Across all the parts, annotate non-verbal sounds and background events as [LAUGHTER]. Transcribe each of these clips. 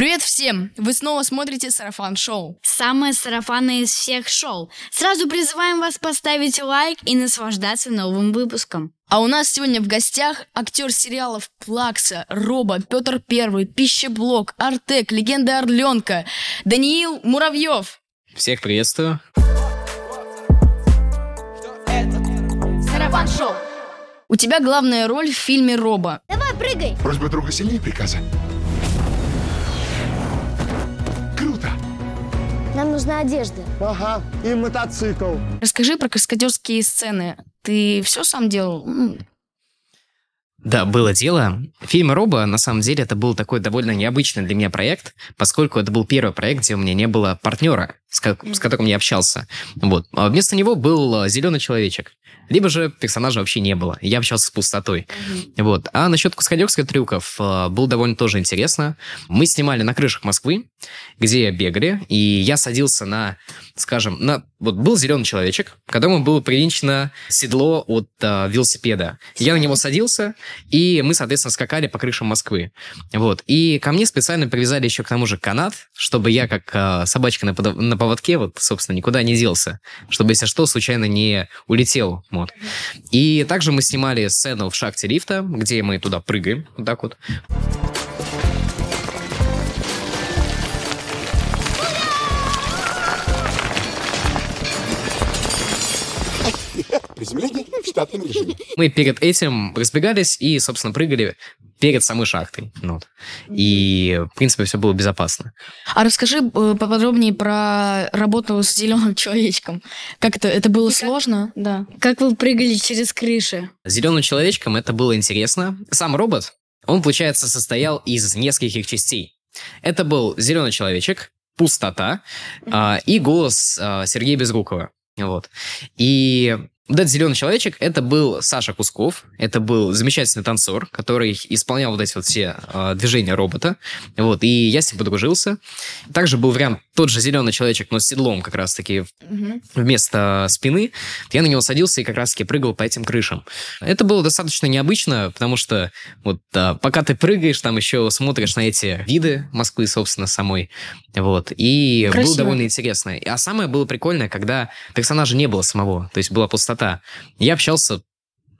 Привет всем! Вы снова смотрите Сарафан Шоу. Самое сарафанное из всех шоу. Сразу призываем вас поставить лайк и наслаждаться новым выпуском. А у нас сегодня в гостях актер сериалов Плакса, Роба, Петр Первый, Пищеблок, Артек, Легенда Орленка, Даниил Муравьев. Всех приветствую. Сарафан Шоу. У тебя главная роль в фильме Роба. Давай, прыгай! Просьба друга сильнее приказа. Нужна одежда. Ага, и мотоцикл. Расскажи про каскадерские сцены. Ты все сам делал? Да, было дело. Фильм «Роба», на самом деле, это был такой довольно необычный для меня проект, поскольку это был первый проект, где у меня не было партнера, с, ко- с которым я общался. Вот. А вместо него был зеленый человечек. Либо же персонажа вообще не было. Я общался с пустотой. Вот. А насчет каскадерских трюков э, было довольно тоже интересно. Мы снимали на крышах Москвы, где бегали, и я садился на, скажем, на... Вот был зеленый человечек, к которому было привинчено седло от э, велосипеда. Я на него садился, и мы, соответственно, скакали по крышам Москвы. Вот. И ко мне специально привязали еще к тому же канат, чтобы я, как э, собачка на, на поводке, вот, собственно, никуда не делся. Чтобы, если что, случайно не улетел. Вот. И также мы снимали сцену в шахте лифта, где мы туда прыгаем, вот так вот. Приземление в штатном режиме. Мы перед этим разбегались и, собственно, прыгали перед самой шахтой. Ну Вот. И, в принципе, все было безопасно. А расскажи э, поподробнее про работу с зеленым человечком. Как это? Это было сложно? Да. Как вы прыгали через крыши? Зеленым человечком это было интересно. Сам робот, он, получается, состоял из нескольких частей. Это был зеленый человечек, пустота а, и голос а, Сергея Безрукова. Вот. И вот этот зеленый человечек, это был Саша Кусков, это был замечательный танцор, который исполнял вот эти вот все а, движения робота. Вот, и я с ним подружился. Также был вариант тот же зеленый человечек, но с седлом как раз-таки вместо спины. Я на него садился и как раз-таки прыгал по этим крышам. Это было достаточно необычно, потому что вот а, пока ты прыгаешь, там еще смотришь на эти виды Москвы, собственно, самой. Вот. И было Красиво. довольно интересно. А самое было прикольное, когда персонажа не было самого, то есть была пустота. Я общался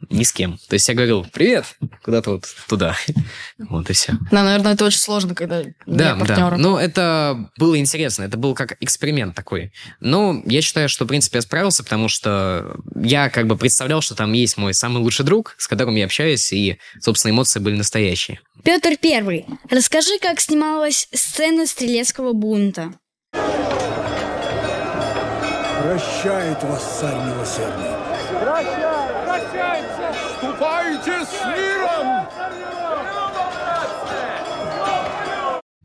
ни с кем. То есть я говорил, привет, куда-то вот туда. [LAUGHS] Вот и все. Да, наверное, это очень сложно, когда Да, нет партнера. да. Ну, это было интересно. Это был как эксперимент такой. Но я считаю, что, в принципе, я справился, потому что я как бы представлял, что там есть мой самый лучший друг, с которым я общаюсь, и, собственно, эмоции были настоящие. Петр Первый, расскажи, как снималась сцена стрелецкого бунта. Прощает вас царь милосердный. Ступайте с миром!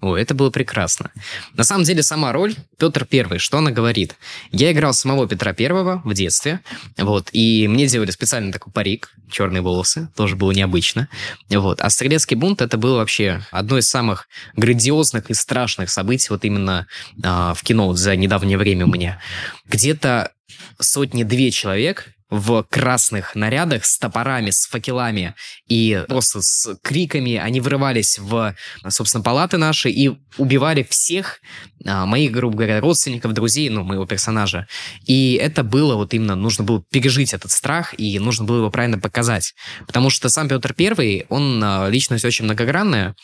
О, это было прекрасно. На самом деле, сама роль Петр Первый, что она говорит? Я играл самого Петра Первого в детстве, вот, и мне делали специально такой парик, черные волосы, тоже было необычно, вот. А Стрелецкий бунт это было вообще одно из самых грандиозных и страшных событий вот именно а, в кино за недавнее время у меня. Где-то сотни-две человек в красных нарядах с топорами, с факелами и просто с криками. Они врывались в, собственно, палаты наши и убивали всех моих, грубо говоря, родственников, друзей, ну, моего персонажа. И это было вот именно, нужно было пережить этот страх, и нужно было его правильно показать. Потому что сам Петр Первый, он а, личность очень многогранная,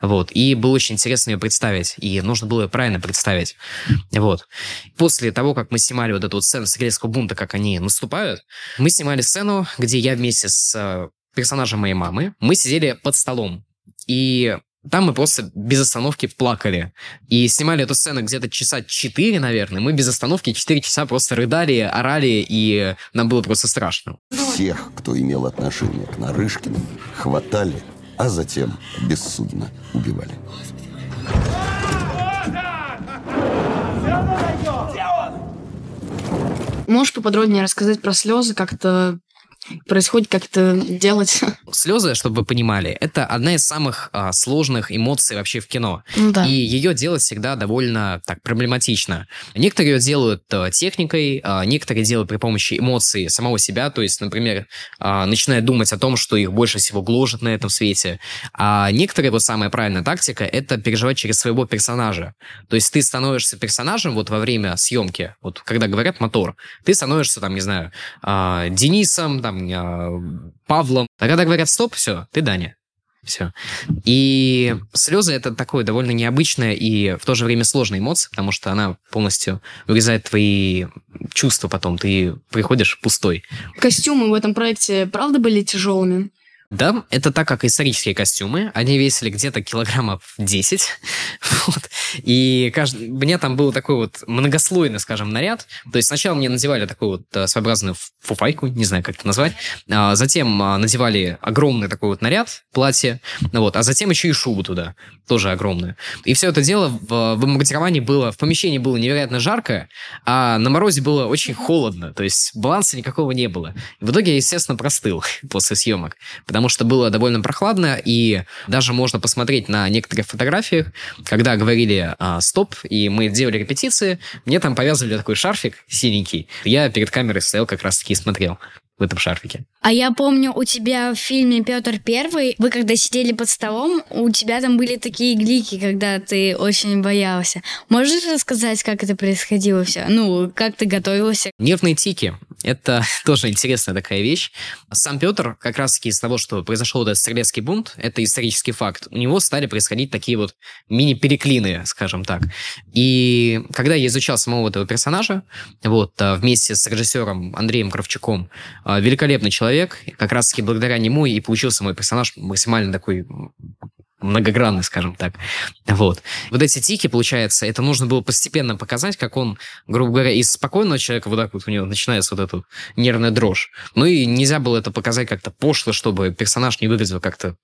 вот, и было очень интересно ее представить, и нужно было ее правильно представить. Вот. После того, как мы снимали вот эту вот сцену Стрелецкого бунта, как они наступают, мы снимали сцену, где я вместе с э, персонажем моей мамы, мы сидели под столом. И там мы просто без остановки плакали. И снимали эту сцену где-то часа 4, наверное. Мы без остановки 4 часа просто рыдали, орали, и нам было просто страшно. Всех, кто имел отношение к Нарышкину, хватали, а затем бессудно убивали. Можешь поподробнее рассказать про слезы, как это происходит, как это делать. Слезы, чтобы вы понимали, это одна из самых а, сложных эмоций вообще в кино. Ну да. И ее делать всегда довольно так проблематично. Некоторые ее делают э, техникой, а, некоторые делают при помощи эмоций самого себя, то есть, например, а, начинают думать о том, что их больше всего гложет на этом свете. А некоторые, вот самая правильная тактика, это переживать через своего персонажа. То есть ты становишься персонажем вот во время съемки, вот когда говорят мотор, ты становишься там, не знаю, а, Денисом, там, а, Павлом. А когда говорят стоп, все, ты Даня. Все. И слезы это такое довольно необычное и в то же время сложная эмоция, потому что она полностью вырезает твои чувства потом. Ты приходишь пустой. Костюмы в этом проекте, правда, были тяжелыми? Да, это так, как исторические костюмы. Они весили где-то килограммов 10. [LAUGHS] Вот. И каждый... у там был такой вот многослойный, скажем, наряд. То есть сначала мне надевали такую вот э, своеобразную фуфайку, не знаю, как это назвать. А затем а, надевали огромный такой вот наряд, платье. Вот. А затем еще и шубу туда, тоже огромную. И все это дело в, в маркетировании было... В помещении было невероятно жарко, а на морозе было очень холодно. То есть баланса никакого не было. В итоге я, естественно, простыл [LAUGHS] после съемок. Потому что было довольно прохладно, и даже можно посмотреть на некоторых фотографиях, когда говорили а, «стоп», и мы делали репетиции, мне там повязывали такой шарфик синенький. Я перед камерой стоял как раз-таки и смотрел в этом шарфике. А я помню, у тебя в фильме Петр Первый, вы когда сидели под столом, у тебя там были такие глики, когда ты очень боялся. Можешь рассказать, как это происходило все? Ну, как ты готовился? Нервные тики. Это [LAUGHS] тоже интересная такая вещь. Сам Петр, как раз-таки из того, что произошел этот стрелецкий бунт, это исторический факт, у него стали происходить такие вот мини-переклины, скажем так. И когда я изучал самого этого персонажа, вот, а, вместе с режиссером Андреем Кравчуком, а, великолепный человек, как раз-таки благодаря нему и получился мой персонаж максимально такой многогранный, скажем так. Вот. Вот эти тики, получается, это нужно было постепенно показать, как он, грубо говоря, из спокойного человека вот так вот у него начинается вот эта нервная дрожь. Ну и нельзя было это показать как-то пошло, чтобы персонаж не выглядел как-то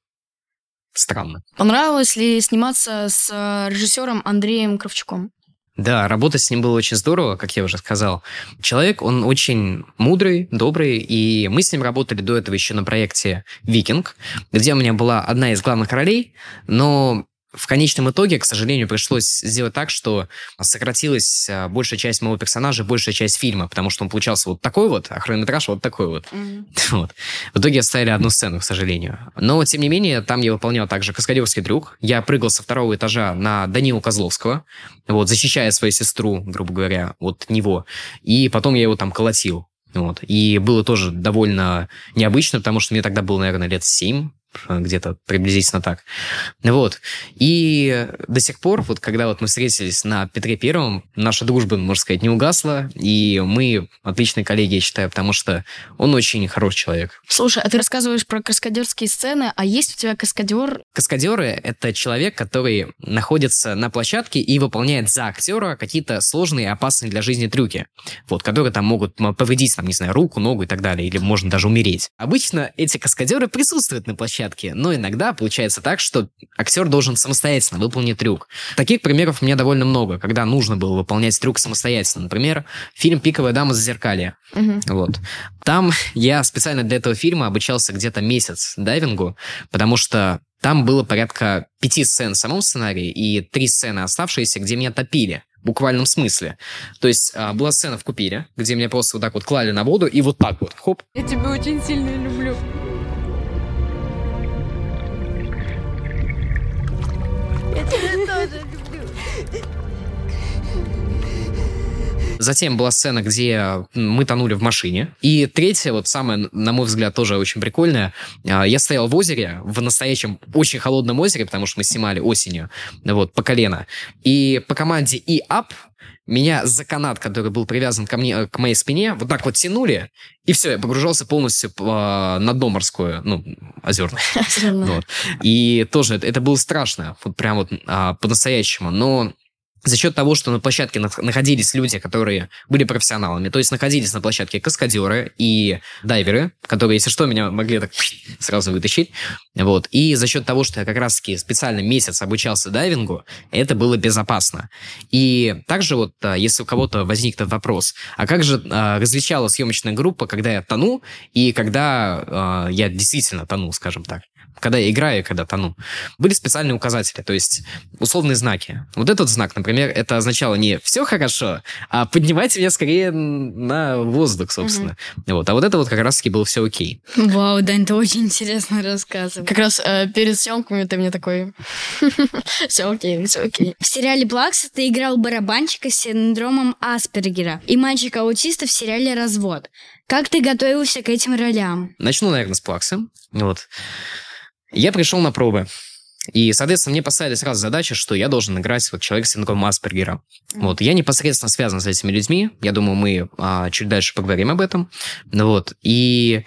странно. Понравилось ли сниматься с э, режиссером Андреем Кравчуком? Да, работать с ним было очень здорово, как я уже сказал. Человек, он очень мудрый, добрый, и мы с ним работали до этого еще на проекте «Викинг», где у меня была одна из главных ролей, но в конечном итоге, к сожалению, пришлось сделать так, что сократилась а, большая часть моего персонажа, большая часть фильма, потому что он получался вот такой вот, а хронометраж вот такой вот. Mm-hmm. [LAUGHS] вот. В итоге оставили одну сцену, к сожалению. Но, тем не менее, там я выполнял также каскадерский трюк. Я прыгал со второго этажа на Данилу Козловского, вот, защищая свою сестру, грубо говоря, от него. И потом я его там колотил. Вот. И было тоже довольно необычно, потому что мне тогда было, наверное, лет семь, где-то приблизительно так. Вот. И до сих пор, вот когда вот мы встретились на Петре Первом, наша дружба, можно сказать, не угасла, и мы отличные коллеги, я считаю, потому что он очень хороший человек. Слушай, а ты рассказываешь про каскадерские сцены, а есть у тебя каскадер? Каскадеры — это человек, который находится на площадке и выполняет за актера какие-то сложные и опасные для жизни трюки, вот, которые там могут повредить, там, не знаю, руку, ногу и так далее, или можно даже умереть. Обычно эти каскадеры присутствуют на площадке, площадке, но иногда получается так, что актер должен самостоятельно выполнить трюк. Таких примеров у меня довольно много, когда нужно было выполнять трюк самостоятельно. Например, фильм «Пиковая дама за зеркалье». Угу. Вот. Там я специально для этого фильма обучался где-то месяц дайвингу, потому что там было порядка пяти сцен в самом сценарии и три сцены оставшиеся, где меня топили в буквальном смысле. То есть а, была сцена в купире, где меня просто вот так вот клали на воду и вот так вот, хоп. Я тебя очень сильно люблю. Затем была сцена, где мы тонули в машине. И третья, вот самая, на мой взгляд, тоже очень прикольная. Я стоял в озере, в настоящем очень холодном озере, потому что мы снимали осенью, вот, по колено. И по команде и ап меня за канат, который был привязан ко мне, к моей спине, вот так вот тянули, и все, я погружался полностью по, на дно морское, ну, озерное. вот. И тоже это, это было страшно, вот прям вот а, по-настоящему. Но за счет того, что на площадке нах- находились люди, которые были профессионалами, то есть находились на площадке каскадеры и дайверы, которые, если что, меня могли так сразу вытащить. Вот. И за счет того, что я как раз-таки специально месяц обучался дайвингу, это было безопасно. И также вот, а, если у кого-то возникнет вопрос, а как же а, различала съемочная группа, когда я тону и когда а, я действительно тону, скажем так? Когда я играю и когда тону, были специальные указатели, то есть условные знаки. Вот этот знак, например, это означало не «все хорошо», а «поднимайте меня скорее на воздух», собственно. Вот. А вот это вот как раз-таки было все окей. Вау, Дань, ты очень интересно рассказываешь. Как раз э, перед съемками ты мне такой... [LAUGHS] Все окей, все окей. В сериале «Плакса» ты играл барабанщика с синдромом Аспергера и мальчика-аутиста в сериале «Развод». Как ты готовился к этим ролям? Начну, наверное, с плаксы. Вот. Я пришел на пробы. И, соответственно, мне поставили сразу задачу, что я должен играть вот человека с синдромом Аспергера. Вот. Я непосредственно связан с этими людьми. Я думаю, мы а, чуть дальше поговорим об этом. Ну Вот. И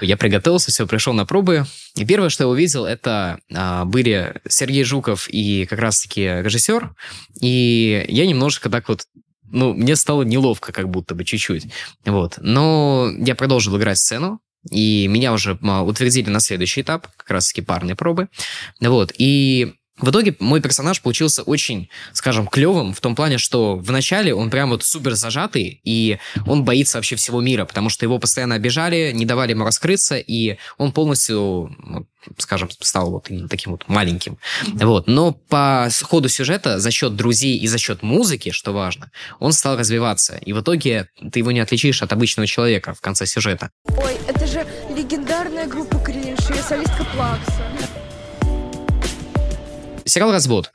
я приготовился, все, пришел на пробы. И первое, что я увидел, это а, были Сергей Жуков и как раз-таки режиссер. И я немножко так вот ну, мне стало неловко как будто бы чуть-чуть. Вот. Но я продолжил играть сцену, и меня уже а, утвердили на следующий этап, как раз-таки парные пробы. Вот. И в итоге мой персонаж получился очень, скажем, клевым в том плане, что вначале он прям вот супер зажатый, и он боится вообще всего мира, потому что его постоянно обижали, не давали ему раскрыться, и он полностью, ну, скажем, стал вот именно таким вот маленьким. Вот. Но по ходу сюжета, за счет друзей и за счет музыки, что важно, он стал развиваться. И в итоге ты его не отличишь от обычного человека в конце сюжета. Ой, это же легендарная группа Кринж, я солистка Плакса. Сериал «Развод».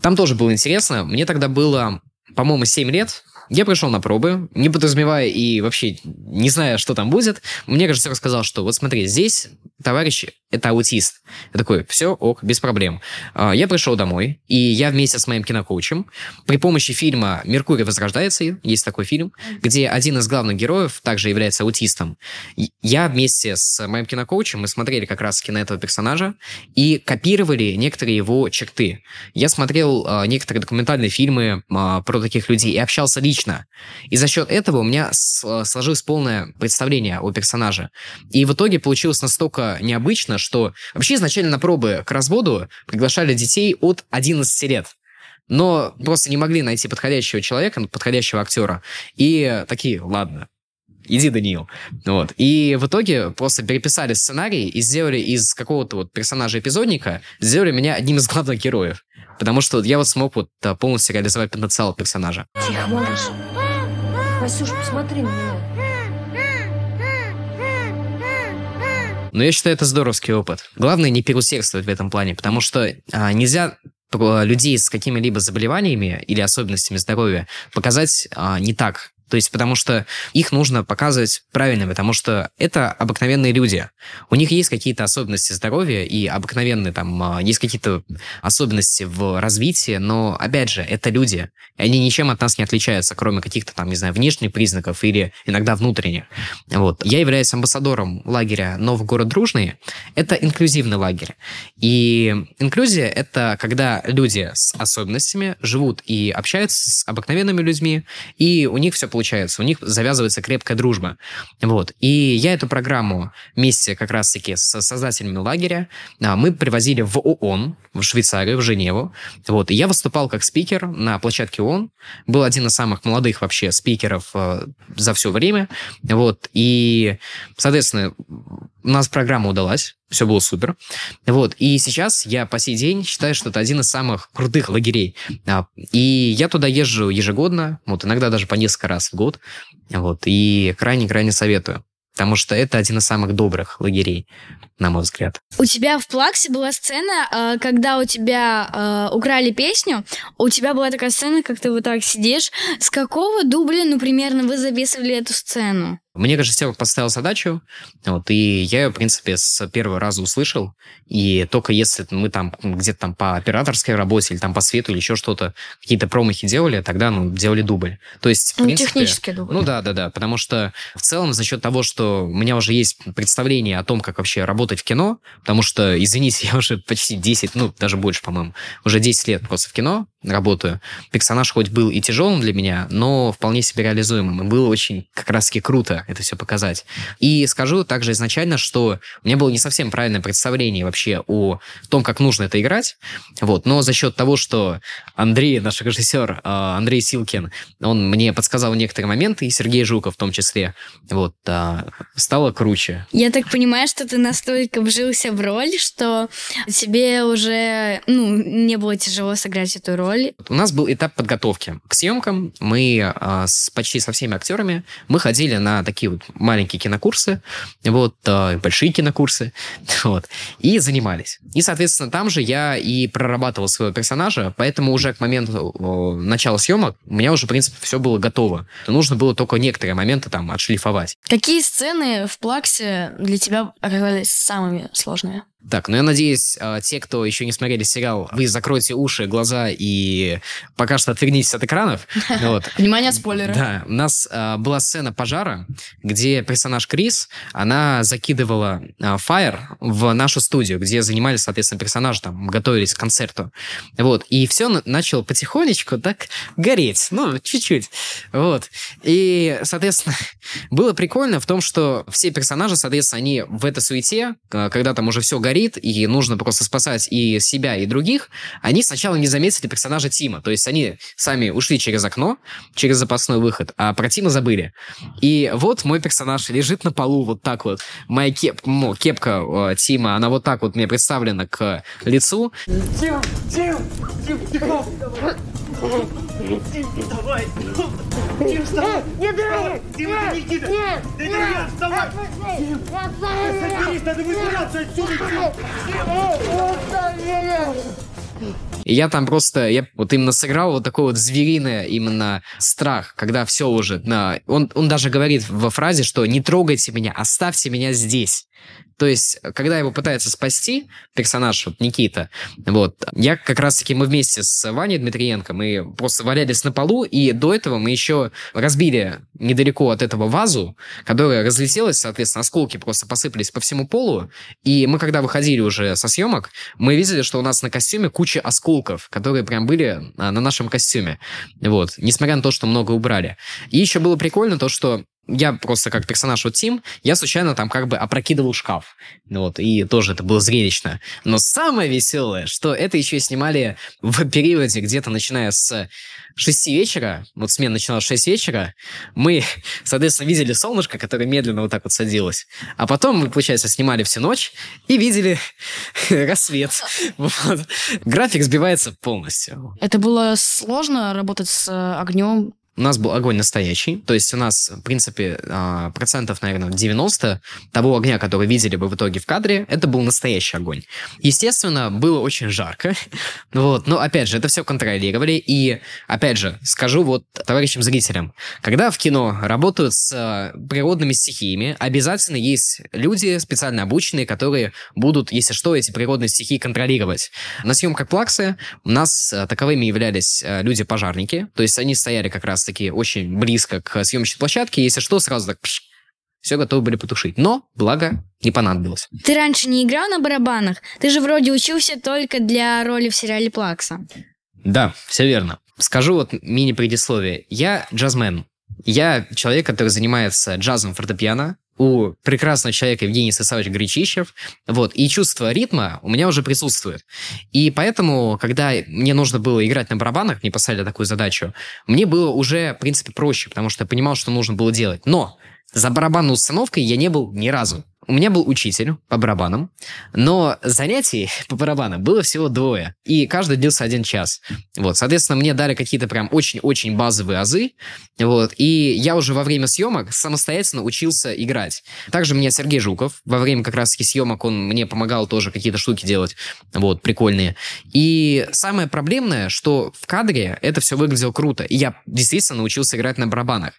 Там тоже было интересно. Мне тогда было, по-моему, 7 лет. Я пришел на пробы, не подразумевая и вообще не зная, что там будет. Мне режиссер сказал, что вот смотри, здесь товарищ это аутист. Я такой, все, ок, без проблем. А, Я пришел домой, и я вместе с моим кинокоучем при помощи фильма «Меркурий возрождается», есть такой фильм, где один из главных героев также является аутистом. Я вместе с моим кинокоучем, мы смотрели как раз-таки на этого персонажа и копировали некоторые его черты. Я смотрел а, некоторые документальные фильмы а, про таких людей и общался лично. И за счет этого у меня сложилось полное представление о персонаже. И в итоге получилось настолько необычно, что вообще изначально на пробы к разводу приглашали детей от 11 лет. Но просто не могли найти подходящего человека, подходящего актера. И такие, ладно, иди, Даниил. Вот. И в итоге просто переписали сценарий и сделали из какого-то вот персонажа-эпизодника, сделали меня одним из главных героев. Потому что я вот смог вот полностью реализовать потенциал персонажа. Тихо, малыш. Васюш, посмотри на меня. Но я считаю, это здоровский опыт. Главное не переусердствовать в этом плане, потому что а, нельзя про людей с какими-либо заболеваниями или особенностями здоровья показать а, не так. То есть, потому что их нужно показывать правильно, потому что это обыкновенные люди. У них есть какие-то особенности здоровья и обыкновенные там, а, есть какие-то особенности в развитии, но, опять же, это люди. Они ничем от нас не отличаются, кроме каких-то там, не знаю, внешних признаков или иногда внутренних. Вот. Я являюсь амбассадором лагеря «Новый город Дружный». Это инклюзивный лагерь. И инклюзия — это когда люди с особенностями живут и общаются с обыкновенными людьми, и у них все получается, у них завязывается крепкая дружба. Вот. И я эту программу вместе как раз-таки с создателями лагеря а, мы привозили в ООН, в Швейцарию, в Женеву. Вот. И я выступал как спикер на площадке ООН. Был один из самых молодых вообще спикеров э, за все время. Вот. И, соответственно, у нас программа удалась, все было супер. Вот. И сейчас я по сей день считаю, что это один из самых крутых лагерей. А, И я туда езжу ежегодно, вот иногда даже по несколько раз в год. Вот. И крайне-крайне советую. Потому что это один из самых добрых лагерей, на мой взгляд. У тебя в Плаксе была сцена, э, когда у тебя э, украли песню, у тебя была такая сцена, как ты вот так сидишь. С какого дубля, ну, примерно, вы записывали эту сцену? Мне режиссер поставил задачу, вот, и я ее, в принципе, с первого раза услышал. И только если мы там где-то там по операторской работе или там по свету или еще что-то, какие-то промахи делали, тогда, ну, делали дубль. То есть, в Ну, принципе... технический дубль. Ну да, да, да, потому что в целом за счет того, что у меня уже есть представление о том, как вообще работает работать в кино, потому что, извините, [LAUGHS] я уже почти 10, ну, даже больше, по-моему, уже 10 лет просто в кино работаю. Персонаж хоть был и тяжелым для меня, но вполне себе реализуемым. И было очень как раз-таки круто это все показать. И скажу также изначально, что у меня было не совсем правильное представление вообще о том, как нужно это играть. Вот. Но за счет того, что Андрей, наш режиссер, а, Андрей Силкин, он мне подсказал некоторые моменты, и Сергей Жуков в том числе, вот, а, стало круче. Я так понимаю, что ты настолько вжился в роль, что тебе уже ну, не было тяжело сыграть эту роль. У нас был этап подготовки к съемкам. Мы а, с, почти со всеми актерами мы ходили на такие вот маленькие кинокурсы, вот, а, большие кинокурсы, [LAUGHS] вот, и занимались. И, соответственно, там же я и прорабатывал своего персонажа, поэтому уже к моменту о, начала съемок у меня уже, в принципе, все было готово. Нужно было только некоторые моменты там отшлифовать. Какие сцены в Плаксе для тебя оказались самыми сложными? Так, ну я надеюсь, а, те, кто еще не смотрели сериал, вы закройте уши, глаза и пока что отвернитесь от экранов. [LAUGHS] Вот. Внимание, спойлеры. Да, у нас а, была сцена пожара, где персонаж Крис, она закидывала а, фаер в нашу студию, где занимались, соответственно, персонажи, там, готовились к концерту. Вот, и все на- начало потихонечку так гореть, ну, чуть-чуть. Вот. И, соответственно, [LAUGHS] было прикольно в том, что все персонажи, соответственно, они в этой суете, когда там уже все горит, и нужно просто спасать и себя, и других, они сначала не заметили персонажа Тима. То есть они сами ушли через окно, через запасной выход, а про Тима забыли. И вот мой персонаж лежит на полу вот так вот. Моя кеп, ну, кепка э, Тима, она вот так вот мне представлена к лицу. Тим, Тим, Тим, Тим, Давай! Тим, вставай! Нет, нет, Тим, нет, это Никита! нет, я, вставай! отпусти, отпусти Соберись, надо выбираться отсюда, Тим! И я там просто, я вот именно сыграл вот такой вот звериный именно страх, когда все уже, на, он, он даже говорит во фразе, что не трогайте меня, оставьте меня здесь. То есть, когда его пытается спасти, персонаж вот Никита, вот, я как раз-таки, мы вместе с Ваней Дмитриенко, мы просто валялись на полу, и до этого мы еще разбили недалеко от этого вазу, которая разлетелась, соответственно, осколки просто посыпались по всему полу, и мы, когда выходили уже со съемок, мы видели, что у нас на костюме куча осколков, которые прям были а, на нашем костюме, вот, несмотря на то, что много убрали. И еще было прикольно то, что я просто как персонаж вот Тим, я случайно там как бы опрокидывал шкаф. Вот, и тоже это было зрелищно. Но самое веселое, что это еще снимали в периоде где-то начиная с 6 вечера, вот смена начиналась в 6 вечера, мы, [LAUGHS] соответственно, видели солнышко, которое медленно вот так вот садилось. А потом мы, получается, снимали всю ночь и видели [LAUGHS] рассвет. [LAUGHS] График сбивается полностью. Это было сложно работать с огнем? У нас был огонь настоящий, то есть у нас, в принципе, а, процентов, наверное, 90 того огня, который видели бы в итоге в кадре, это был настоящий огонь. Естественно, было очень жарко, [LAUGHS] вот, но, опять же, это все контролировали, и, опять же, скажу вот товарищам зрителям, когда в кино работают с а, природными стихиями, обязательно есть люди специально обученные, которые будут, если что, эти природные стихии контролировать. На съемках Плаксы у нас а, таковыми являлись люди-пожарники, то есть они стояли как раз таки очень близко к съемочной площадке, если что, сразу так пш, все готовы были потушить. Но, благо, не понадобилось. Ты раньше не играл на барабанах? Ты же вроде учился только для роли в сериале Плакса. Да, все верно. Скажу вот мини-предисловие. Я джазмен. Я человек, который занимается джазом фортепиано, у прекрасного человека Евгений Сысавович Гречищев. Вот, и чувство ритма у меня уже присутствует. И поэтому, когда мне нужно было играть на барабанах, мне поставили такую задачу, мне было уже, в принципе, проще, потому что я понимал, что нужно было делать. Но за барабанной установкой я не был ни разу. У меня был учитель по барабанам, но занятий по барабанам было всего двое, и каждый длился один час. Вот, соответственно, мне дали какие-то прям очень-очень базовые азы, вот, и я уже во время съемок самостоятельно учился играть. Также меня Сергей Жуков, во время как раз-таки съемок он мне помогал тоже какие-то штуки делать, вот, прикольные. И самое проблемное, что в кадре это все выглядело круто, и я действительно научился играть на барабанах.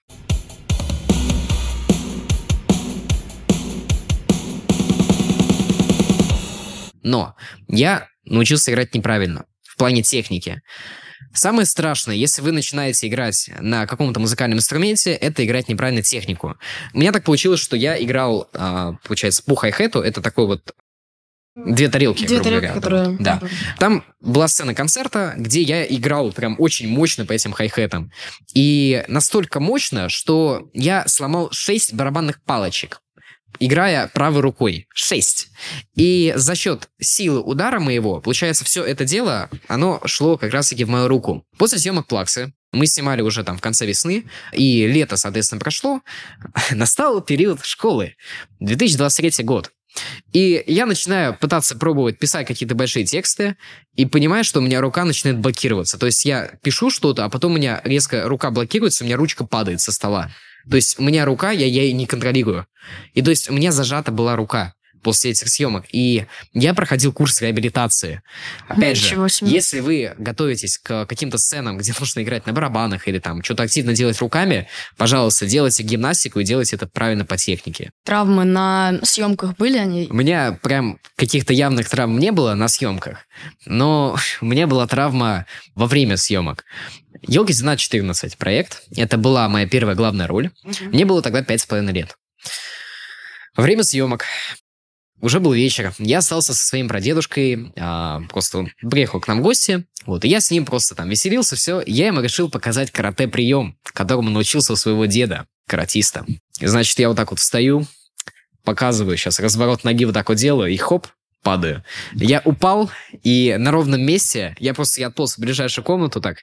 Но я научился играть неправильно в плане техники. Самое страшное, если вы начинаете играть на каком-то музыкальном инструменте, это играть неправильно технику. У меня так получилось, что я играл, а, получается, по хай-хету, это такой вот Две тарелки, Две тарелки, говоря. которые... Да. Там была сцена концерта, где я играл прям очень мощно по этим хай-хетам. И настолько мощно, что я сломал шесть барабанных палочек играя правой рукой. Шесть. И за счет силы удара моего, получается, все это дело, оно шло как раз-таки в мою руку. После съемок Плаксы мы снимали уже там в конце весны, и лето, соответственно, прошло. [LAUGHS] Настал период школы. 2023 год. И я начинаю пытаться пробовать писать какие-то большие тексты, и понимаю, что у меня рука начинает блокироваться. То есть я пишу что-то, а потом у меня резко рука блокируется, у меня ручка падает со стола. То есть у меня рука, я, я ее не контролирую. И то есть у меня зажата была рука после этих съемок. И я проходил курс реабилитации. Опять Ничего же, себе. если вы готовитесь к каким-то сценам, где [LAUGHS] нужно играть на барабанах или там что-то активно делать руками, пожалуйста, делайте гимнастику и делайте это правильно по технике. Травмы на съемках были они? У меня прям каких-то явных травм не было на съемках, но [LAUGHS] у меня была травма во время съемок. Елки 12-14 проект. Это была моя первая главная роль. Мне было тогда пять с половиной лет. Во время съемок уже был вечер. Я остался со своим прадедушкой, а, просто он приехал к нам в гости, вот, и я с ним просто там веселился, все. Я ему решил показать карате-прием, которому научился у своего деда, каратиста. Значит, я вот так вот встаю, показываю сейчас разворот ноги вот так вот делаю, и хоп, падаю. Я упал, и на ровном месте я просто я отполз в ближайшую комнату так.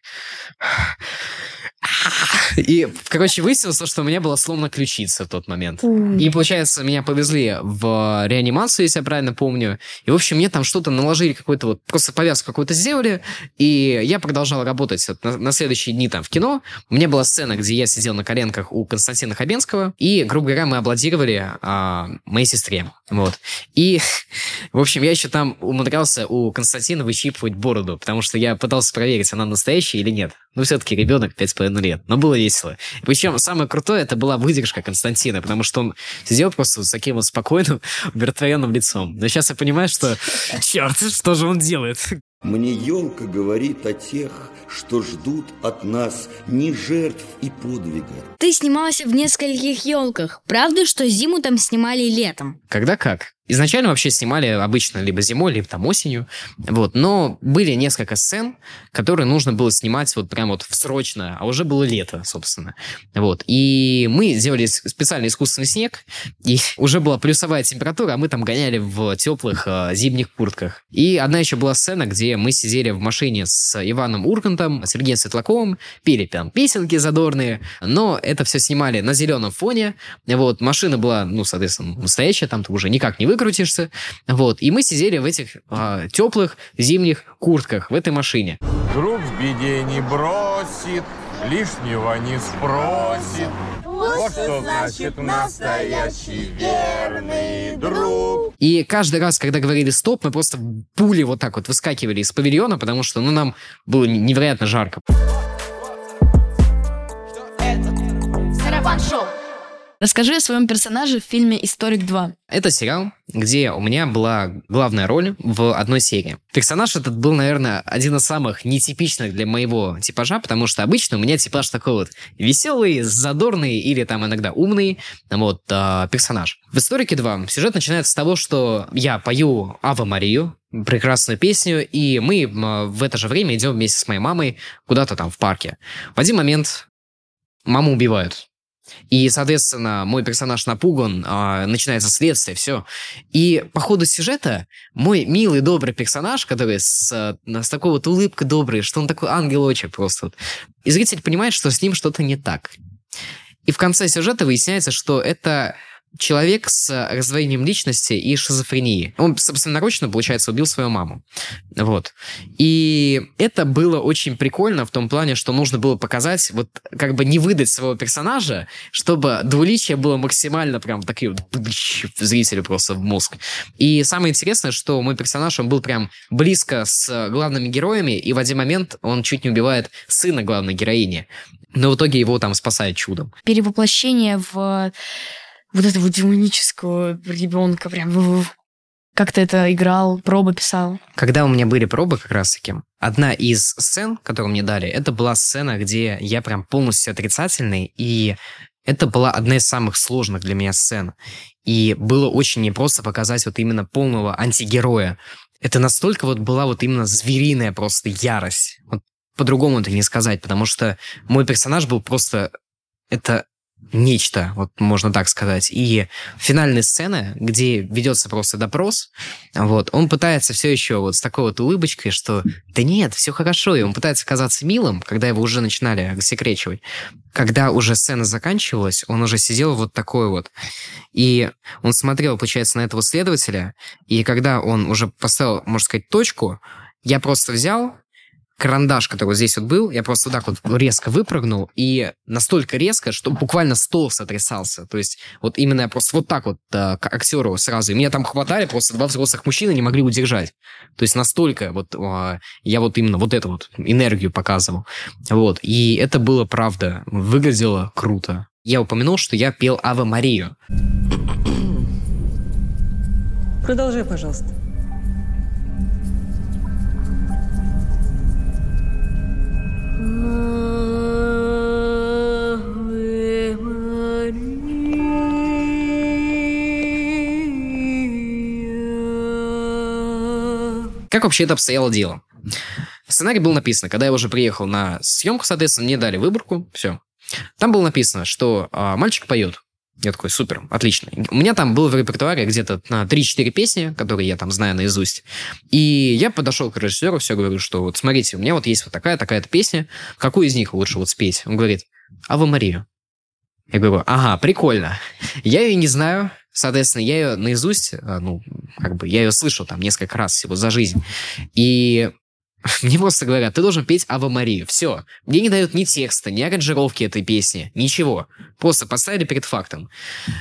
И, короче, выяснилось, что у меня была сломана ключица в тот момент. И, получается, меня повезли в реанимацию, если я правильно помню. И, в общем, мне там что-то наложили, какой-то вот, просто повязку какую-то сделали. И я продолжал работать вот на, на следующие дни там в кино. У меня была сцена, где я сидел на коленках у Константина Хабенского. И, грубо говоря, мы аплодировали а, моей сестре. Вот. И, [LAUGHS] в общем, я еще там умудрялся у Константина выщипывать бороду, потому что я пытался проверить, она настоящая или нет. Ну, все-таки ребенок 5,5 лет. Но было весело. Причем самое крутое, это была выдержка Константина, потому что он сидел просто с таким вот спокойным, [LAUGHS] умиротворенным лицом. Но сейчас я понимаю, что, [LAUGHS] черт, что же он делает? Мне елка говорит о тех, что ждут от нас не жертв и подвига. Ты снималась в нескольких елках. Правда, что зиму там снимали летом? Когда как? Изначально вообще снимали обычно либо зимой, либо там осенью, вот, но были несколько сцен, которые нужно было снимать вот прям вот срочно, а уже было лето, собственно, вот, и мы сделали специальный искусственный снег, и [LAUGHS] уже была плюсовая температура, а мы там гоняли в теплых э, зимних куртках. И одна еще была сцена, где мы сидели в машине с Иваном Ургантом, Сергеем Светлаковым, пели там песенки задорные, но это все снимали на зеленом фоне, вот, машина была, ну, соответственно, настоящая, там уже никак не выкрутишься, вот, и мы сидели в этих а, теплых зимних куртках в этой машине. Друг в беде не бросит, лишнего не спросит. Вот что значит настоящий верный друг. И каждый раз, когда говорили стоп, мы просто пули вот так вот выскакивали из павильона, потому что, ну, нам было невероятно жарко. Расскажи о своем персонаже в фильме «Историк 2». Это сериал, где у меня была главная роль в одной серии. Персонаж этот был, наверное, один из самых нетипичных для моего типажа, потому что обычно у меня типаж такой вот веселый, задорный или там иногда умный вот а, персонаж. В «Историке 2» сюжет начинается с того, что я пою «Ава Марию», прекрасную песню, и мы м, в это же время идем вместе с моей мамой куда-то там в парке. В один момент маму убивают. И, соответственно, мой персонаж напуган, а, начинается следствие, все. И по ходу сюжета мой милый, добрый персонаж, который с, с такой вот улыбкой добрый, что он такой ангелочек просто. вот. И зритель понимает, что с ним что-то не так. И в конце сюжета выясняется, что это человек с раздвоением личности и шизофренией. Он собственноручно, получается, убил свою маму. Вот. И это было очень прикольно в том плане, что нужно было показать, вот как бы не выдать своего персонажа, чтобы двуличие было максимально прям такие вот зрителю просто в мозг. И самое интересное, что мой персонаж, он был прям близко с главными героями, и в один момент он чуть не убивает сына главной героини. Но в итоге его там спасает чудом. Перевоплощение в вот этого демонического ребенка прям. Как ты это играл, пробы писал? Когда у меня были пробы как раз-таки, одна из сцен, которую мне дали, это была сцена, где я прям полностью отрицательный, и это была одна из самых сложных для меня сцен. И было очень непросто показать вот именно полного антигероя. Это настолько вот была вот именно звериная просто ярость. Вот по-другому это не сказать, потому что мой персонаж был просто... Это нечто, вот можно так сказать. И финальная сцена, где ведется просто допрос, вот, он пытается все еще вот с такой вот улыбочкой, что да нет, все хорошо, и он пытается казаться милым, когда его уже начинали секречивать. Когда уже сцена заканчивалась, он уже сидел вот такой вот. И он смотрел, получается, на этого следователя, и когда он уже поставил, можно сказать, точку, я просто взял, карандаш, который вот здесь вот был, я просто вот так вот резко выпрыгнул, и настолько резко, что буквально стол сотрясался. То есть вот именно я просто вот так вот э, к актеру сразу. И меня там хватали, просто два взрослых мужчины не могли удержать. То есть настолько вот э, я вот именно вот эту вот энергию показывал. Вот. И это было правда. Выглядело круто. Я упомянул, что я пел Ава Марию. Продолжай, пожалуйста. Как вообще это обстояло дело? Сценарий был написан, когда я уже приехал на съемку, соответственно, мне дали выборку, все. Там было написано, что а, мальчик поет. Я такой, супер, отлично. У меня там было в репертуаре где-то на 3-4 песни, которые я там знаю наизусть. И я подошел к режиссеру, все говорю, что вот смотрите, у меня вот есть вот такая, такая-то песня. Какую из них лучше вот спеть? Он говорит, Ава Марию. Я говорю, ага, прикольно. Я ее не знаю, соответственно, я ее наизусть, а, ну, как бы, я ее слышал там несколько раз всего за жизнь. И [LAUGHS] мне просто говорят, ты должен петь Ава Марию. Все. Мне не дают ни текста, ни аранжировки этой песни, ничего. Просто поставили перед фактом.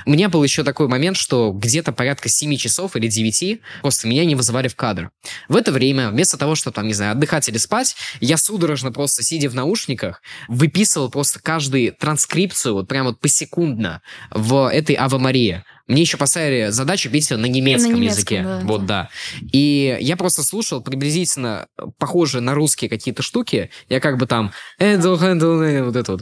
У меня был еще такой момент, что где-то порядка 7 часов или 9 просто меня не вызывали в кадр. В это время, вместо того, чтобы там, не знаю, отдыхать или спать, я судорожно просто, сидя в наушниках, выписывал просто каждую транскрипцию, вот прям вот посекундно в этой Ава Марии. Мне еще поставили задачу петь на немецком, на немецком языке. Да. Вот, да. И я просто слушал приблизительно похожие на русские какие-то штуки. Я как бы там... Вот это вот.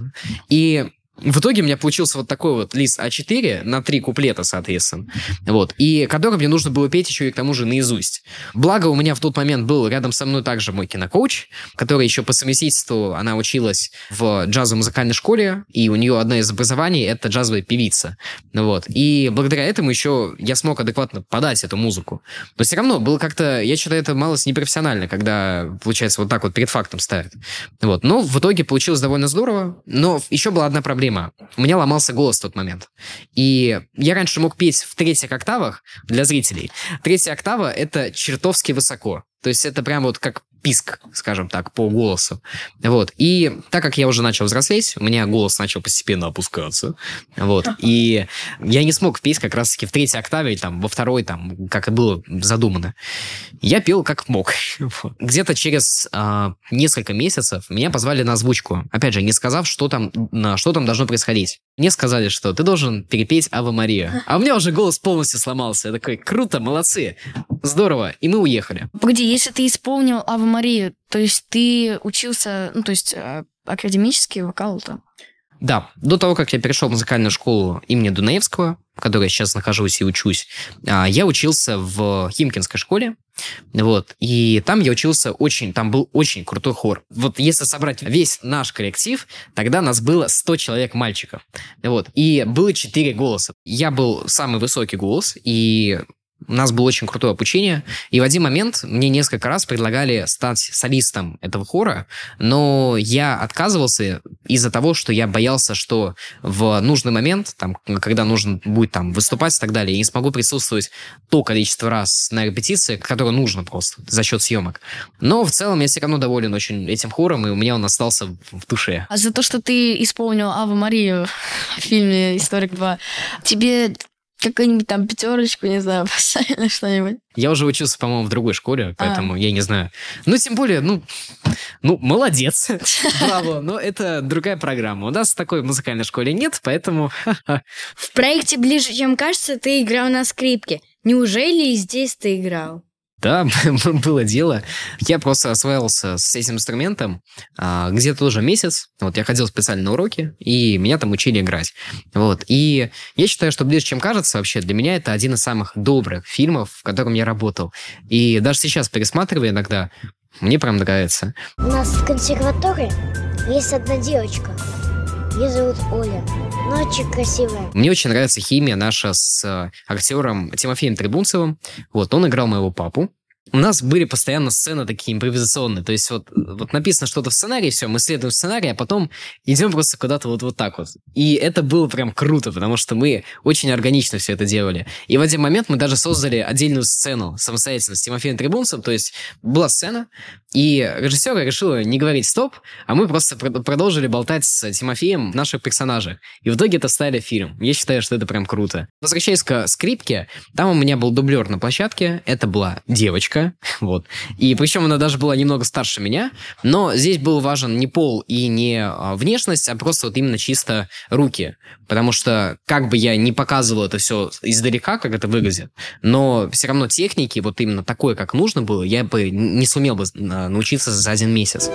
И в итоге у меня получился вот такой вот лист А4 на три куплета, соответственно. Вот. И который мне нужно было петь еще и к тому же наизусть. Благо у меня в тот момент был рядом со мной также мой кинокоуч, который еще по совместительству, она училась в джазовой музыкальной школе, и у нее одно из образований — это джазовая певица. Вот. И благодаря этому еще я смог адекватно подать эту музыку. Но все равно было как-то, я считаю, это малость непрофессионально, когда, получается, вот так вот перед фактом ставят. Вот. Но в итоге получилось довольно здорово. Но еще была одна проблема проблема. У меня ломался голос в тот момент. И я раньше мог петь в третьих октавах для зрителей. Третья октава — это чертовски высоко. То есть это прям вот как писк, скажем так, по голосу. Вот. И так как я уже начал взрослеть, у меня голос начал постепенно опускаться. Вот. И я не смог петь как раз-таки в третьей октаве, там, во второй, там, как и было задумано. Я пел как мог. [LAUGHS] Где-то через э, несколько месяцев меня позвали на озвучку. Опять же, не сказав, что там, что там должно происходить. Мне сказали, что ты должен перепеть Ава Мария. А у меня уже голос полностью сломался. Я такой, круто, молодцы, здорово. И мы уехали. Погоди, если ты исполнил Ава Марию, то есть ты учился, ну, то есть э, академический вокал-то? Да, до того, как я перешел в музыкальную школу имени Дунаевского, в которой я сейчас нахожусь и учусь, а, я учился в Химкинской школе, вот, и там я учился очень, там был очень крутой хор. Вот если собрать весь наш коллектив, тогда нас было 100 человек мальчиков, вот, и было 4 голоса. Я был самый высокий голос, и у нас было очень крутое обучение, и в один момент мне несколько раз предлагали стать солистом этого хора, но я отказывался из-за того, что я боялся, что в нужный момент, там, когда нужно будет там выступать и так далее, я не смогу присутствовать то количество раз на репетиции, которое нужно просто за счет съемок. Но в целом я все равно доволен очень этим хором, и у меня он остался в душе. А за то, что ты исполнил Аву Марию в фильме «Историк 2», тебе какую-нибудь там пятерочку, не знаю, [LAUGHS] поставили что-нибудь. Я уже учился, по-моему, в другой школе, а. поэтому а. я не знаю. Ну, тем более, ну, ну, молодец. [LAUGHS] Браво. Но это другая программа. У нас такой в музыкальной школе нет, поэтому... [LAUGHS] В проекте «Ближе, чем кажется» ты играл на скрипке. Неужели и здесь ты играл? Да, [LAUGHS] было дело. Я просто осваивался с этим инструментом а, где-то тоже месяц. Вот я ходил специально на уроки, и меня там учили играть. Вот. И я считаю, что «Ближе, чем кажется» вообще для меня это один из самых добрых фильмов, в котором я работал. И даже сейчас пересматриваю иногда, мне прям нравится. У нас в консерватории есть одна девочка. Ее зовут Оля. Очень красивая. Мне очень нравится химия наша с э, актером Тимофеем Трибунцевым. Вот, он играл моего папу. У нас были постоянно сцены такие импровизационные. То есть вот, вот написано что-то в сценарии, все, мы следуем сценарий, а потом идем просто куда-то вот, вот так вот. И это было прям круто, потому что мы очень органично все это делали. И в один момент мы даже создали отдельную сцену самостоятельно с Тимофеем Трибунцем. То есть была сцена, и режиссер решил не говорить стоп, а мы просто продолжили болтать с Тимофеем наших персонажей. И в итоге это стали фильм. Я считаю, что это прям круто. Возвращаясь к скрипке, там у меня был дублер на площадке. Это была девочка, [LAUGHS] вот. И причем она даже была немного старше меня, но здесь был важен не пол и не а, внешность, а просто вот именно чисто руки. Потому что как бы я не показывал это все издалека, как это выглядит, но все равно техники, вот именно такое, как нужно было, я бы не сумел бы а, научиться за один месяц.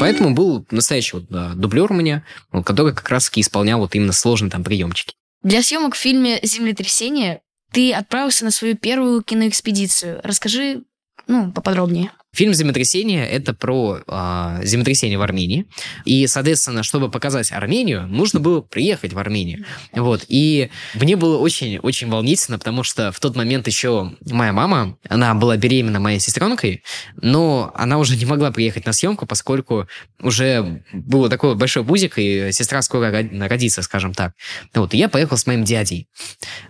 Поэтому был настоящий вот, дублер у меня, который как раз-таки исполнял вот именно сложные там приемчики. Для съемок в фильме «Землетрясение» ты отправился на свою первую киноэкспедицию. Расскажи, ну, поподробнее. Фильм «Землетрясение» — это про э, землетрясение в Армении. И, соответственно, чтобы показать Армению, нужно было приехать в Армению. Вот. И мне было очень-очень волнительно, потому что в тот момент еще моя мама, она была беременна моей сестренкой, но она уже не могла приехать на съемку, поскольку уже было такой большой бузик, и сестра скоро родится, скажем так. Вот. И я поехал с моим дядей.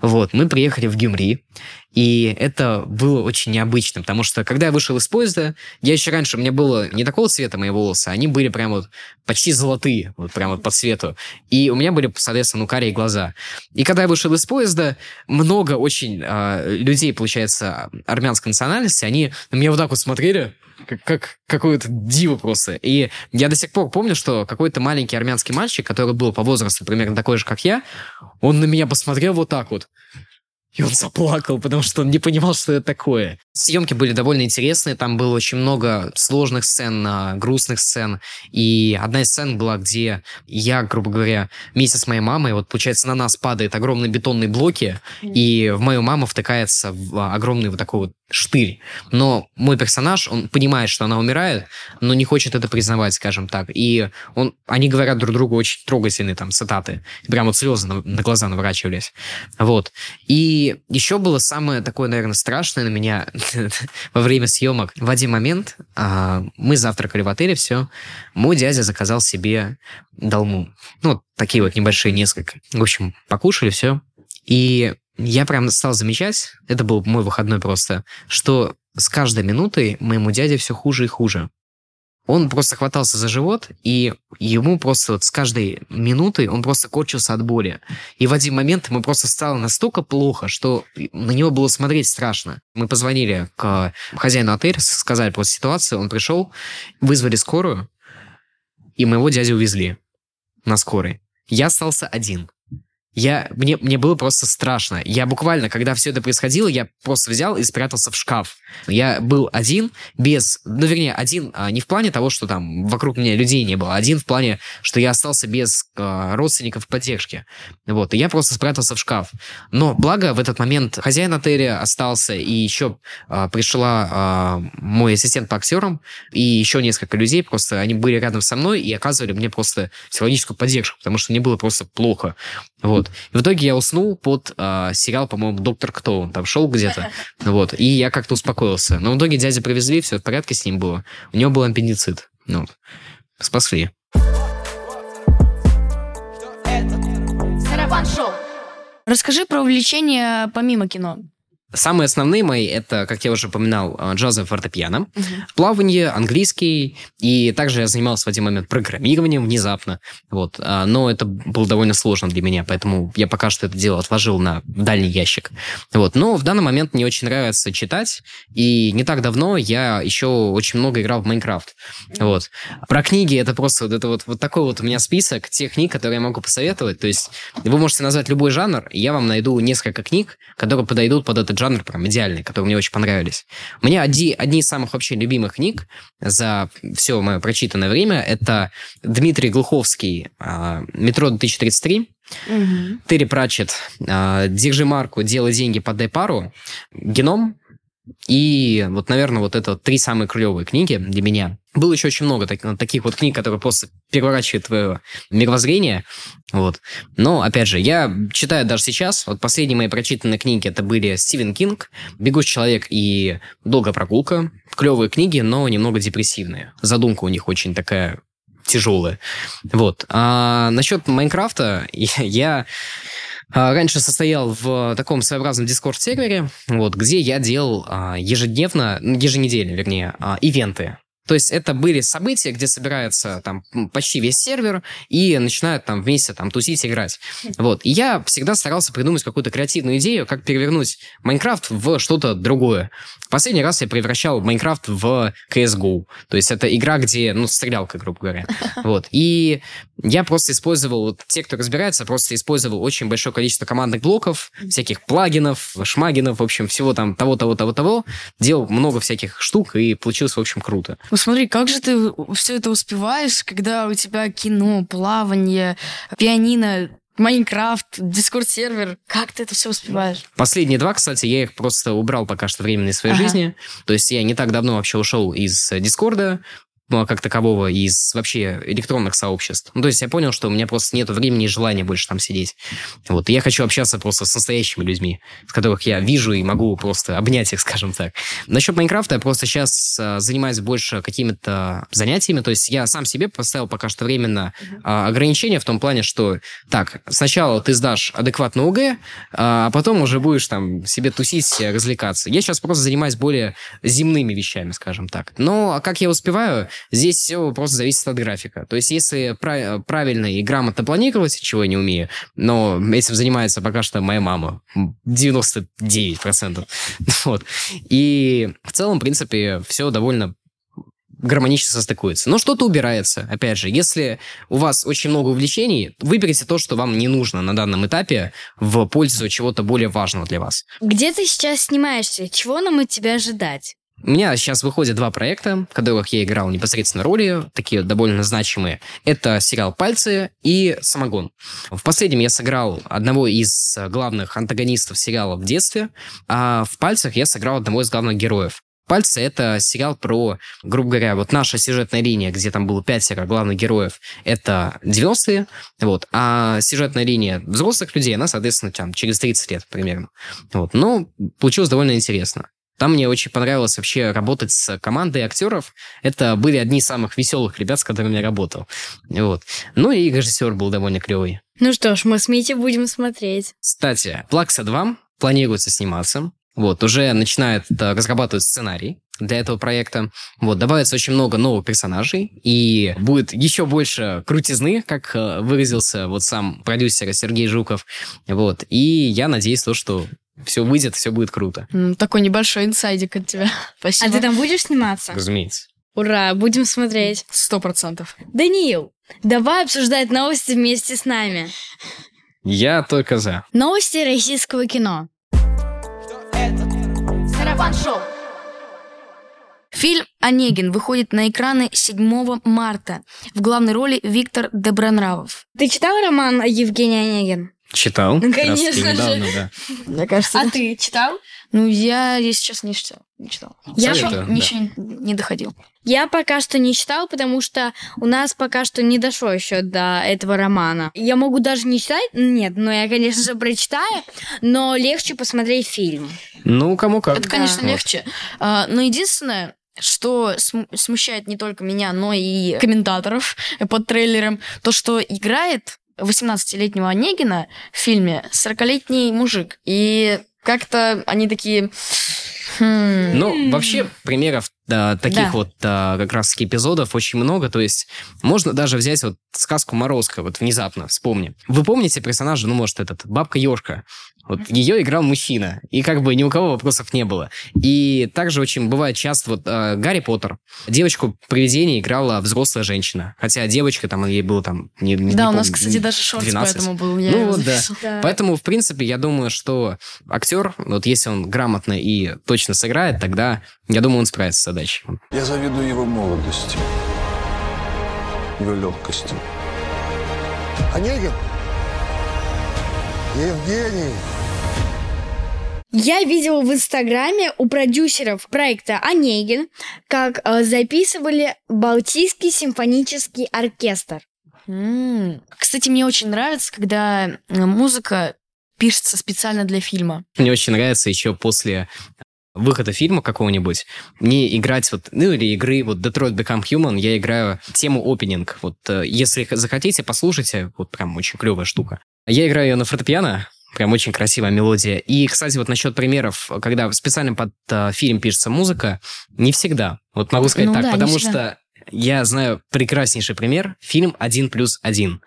Вот. Мы приехали в Гюмри, и это было очень необычно, потому что когда я вышел из поезда, я еще раньше, у меня было не такого цвета мои волосы, они были прям вот почти золотые, вот прям вот по цвету. И у меня были, соответственно, ну, карие глаза. И когда я вышел из поезда, много очень э, людей, получается, армянской национальности, они на меня вот так вот смотрели, как, как какое-то диво просто. И я до сих пор помню, что какой-то маленький армянский мальчик, который был по возрасту примерно такой же, как я, он на меня посмотрел вот так вот. И он заплакал, потому что он не понимал, что это такое. Съемки были довольно интересные, там было очень много сложных сцен, а, грустных сцен. И одна из сцен была, где я, грубо говоря, вместе с моей мамой, вот получается, на нас падают огромные бетонные блоки, и в мою маму втыкается в а, огромный вот такой вот штырь. Но мой персонаж, он понимает, что она умирает, но не хочет это признавать, скажем так. И он, они говорят друг другу очень трогательные там цитаты. Прям вот слезы на, на глаза наворачивались. Вот. И еще было самое такое, наверное, страшное на меня [LAUGHS] во время съемок. В один момент а, мы завтракали в отеле, все. Мой дядя заказал себе долму. Ну, такие вот небольшие несколько. В общем, покушали, все. И я прям стал замечать, это был мой выходной просто, что с каждой минутой моему дяде все хуже и хуже. Он просто хватался за живот, и ему просто вот с каждой минутой он просто корчился от боли. И в один момент ему просто стало настолько плохо, что на него было смотреть страшно. Мы позвонили к хозяину отеля, сказали про ситуацию, он пришел, вызвали скорую, и моего дядю увезли на скорой. Я остался один. Я, мне, мне было просто страшно. Я буквально, когда все это происходило, я просто взял и спрятался в шкаф. Я был один, без... Ну, вернее, один а, не в плане того, что там вокруг меня людей не было, а один в плане, что я остался без а, родственников поддержки. Вот, и я просто спрятался в шкаф. Но, благо, в этот момент хозяин отеля остался, и еще а, пришла а, мой ассистент по актерам, и еще несколько людей, просто они были рядом со мной и оказывали мне просто психологическую поддержку, потому что мне было просто плохо. Вот. И в итоге я уснул под э, сериал, по-моему, «Доктор Кто». Он там шел где-то. [LAUGHS] Вот. И я как-то успокоился. Но в итоге дядя привезли, все в порядке с ним было. У него был аппендицит. Ну, спасли. Расскажи про увлечение помимо кино. Самые основные мои это, как я уже упоминал, э, джазовое фортепиано, угу. плавание, английский, и также я занимался в один момент программированием внезапно, вот, а, но это было довольно сложно для меня, поэтому я пока что это дело отложил на дальний ящик, вот, но в данный момент мне очень нравится читать, и не так давно я еще очень много играл в Майнкрафт, вот. Про книги это просто вот это вот, вот такой вот у меня список тех книг, которые я могу посоветовать, то есть вы можете назвать любой жанр, и я вам найду несколько книг, которые подойдут под этот жанр прям идеальный, которые мне очень понравились. У меня одни, одни из самых вообще любимых книг за все мое прочитанное время это Дмитрий Глуховский «Метро 2033», Угу. Терри Пратчет, «Держи марку, делай деньги, подай пару», «Геном», и вот, наверное, вот это три самые клевые книги для меня. Было еще очень много так, таких вот книг, которые просто переворачивают твое мировоззрение. Вот. Но, опять же, я читаю даже сейчас. Вот последние мои прочитанные книги это были Стивен Кинг, «Бегущий человек» и «Долгая прогулка». Клевые книги, но немного депрессивные. Задумка у них очень такая тяжелая. Вот. А насчет Майнкрафта [LAUGHS] я раньше состоял в таком своеобразном дискорд-сервере, вот, где я делал а, ежедневно, еженедельно, вернее, а, ивенты. То есть это были события, где собирается там почти весь сервер и начинают там вместе там тусить, играть. Вот. И я всегда старался придумать какую-то креативную идею, как перевернуть Майнкрафт в что-то другое. Последний раз я превращал Майнкрафт в CSGO. То есть это игра, где, ну, стрелялка, грубо говоря. [LAUGHS] Вот. И я просто использовал, вот, те, кто разбирается, просто использовал очень большое количество командных блоков, всяких плагинов, шмагинов, в общем, всего там того, того, того, того. Делал много всяких штук, и получилось, в общем, круто смотри, как же ты все это успеваешь, когда у тебя кино, плавание, пианино, Minecraft, Discord-сервер. Как ты это все успеваешь? Последние два, кстати, я их просто убрал пока что временно из своей ага. жизни. То есть я не так давно вообще ушел из Дискорда, ну, а как такового из вообще электронных сообществ. Ну, то есть я понял, что у меня просто нет времени и желания больше там сидеть. Вот. И я хочу общаться просто с настоящими людьми, с которых я вижу и могу просто обнять их, [LAUGHS] скажем так. Насчет Майнкрафта я просто сейчас а, занимаюсь больше какими-то занятиями. То есть я сам себе поставил пока что временно а, ограничения в том плане, что так, сначала ты сдашь адекватно ОГЭ, а потом уже будешь там себе тусить, развлекаться. Я сейчас просто занимаюсь более земными вещами, скажем так. Но как я успеваю, Здесь все просто зависит от графика. То есть, если прав- правильно и грамотно планировать, чего я не умею, но этим занимается пока что моя мама. 99%. [LAUGHS] вот. И в целом, в принципе, все довольно гармонично состыкуется. Но что-то убирается. Опять же, если у вас очень много увлечений, выберите то, что вам не нужно на данном этапе в пользу чего-то более важного для вас. Где ты сейчас снимаешься? Чего нам от тебя ожидать? У меня сейчас выходят два проекта, в которых я играл непосредственно роли, такие довольно значимые. Это сериал «Пальцы» и «Самогон». В последнем я сыграл одного из главных антагонистов сериала в детстве, а в «Пальцах» я сыграл одного из главных героев. «Пальцы» — это сериал про, грубо говоря, вот наша сюжетная линия, где там было пятеро главных героев, это 90-е, вот, а сюжетная линия взрослых людей, она, соответственно, там, через 30 лет примерно. Вот, но получилось довольно интересно. Там мне очень понравилось вообще работать с командой актеров. Это были одни из самых веселых ребят, с которыми я работал. Вот. Ну и режиссер был довольно клевый. Ну что ж, мы с Мити будем смотреть. Кстати, Плакса 2 планируется сниматься. Вот, уже начинает э, разрабатывать сценарий для этого проекта. Вот, добавится очень много новых персонажей, и будет еще больше крутизны, как э, выразился вот сам продюсер Сергей Жуков. Вот, и я надеюсь, то, что все выйдет, все будет круто. такой небольшой инсайдик от тебя. [LAUGHS] Спасибо. А ты там будешь сниматься? Разумеется. Ура, будем смотреть. Сто процентов. Даниил, давай обсуждать новости вместе с нами. Я только за. Новости российского кино. Сарафан-шоу. Фильм «Онегин» выходит на экраны 7 марта. В главной роли Виктор Добронравов. Ты читал роман Евгений Онегин? Читал. Ну, конечно недавно, же. Да. Мне кажется. А да. ты читал? Ну, я, если честно, не читал. Не читал. Я да. ничего не доходил. Я пока что не читал, потому что у нас пока что не дошло еще до этого романа. Я могу даже не читать, нет, но я, конечно же, прочитаю, но легче посмотреть фильм. Ну, кому как. Это, конечно, да. легче. А, но единственное, что смущает не только меня, но и комментаторов под трейлером, то, что играет 18-летнего Онегина в фильме 40-летний мужик. И как-то они такие... хм, Ну, вообще, примеров да, таких Да. вот а, как раз-таки эпизодов очень много. То есть можно даже взять вот сказку Морозко, вот внезапно, вспомни. Вы помните персонажа, ну, может, этот, Бабка Ёшка? Вот ее играл мужчина, и как бы ни у кого вопросов не было. И также очень бывает часто вот а, Гарри Поттер. Девочку привидение играла взрослая женщина. Хотя девочка там, ей было там... Не, не Да, у помню, нас, кстати, даже шорт 12. поэтому был. я Ну вот, да. Да. Поэтому, в принципе, я думаю, что актер, вот если он грамотно и точно сыграет, тогда, я думаю, он справится с задачей. Я завидую его молодости, его легкости. Онегин? Евгений? Я видела в Инстаграме у продюсеров проекта «Онегин», как э, записывали Балтийский симфонический оркестр. Кстати, мне очень нравится, когда э, музыка пишется специально для фильма. Мне очень нравится еще после выхода фильма какого-нибудь, мне играть вот, ну или игры, вот Detroit Become Human, я играю тему опенинг. Вот э, если захотите, послушайте, вот прям очень клевая штука. Я играю ее на фортепиано, прям очень красивая мелодия. И, кстати, вот насчет примеров, когда специально под э, фильм пишется музыка, не всегда. Вот могу сказать Ну так, да, не потому что я знаю прекраснейший пример. Фильм «Один плюс один».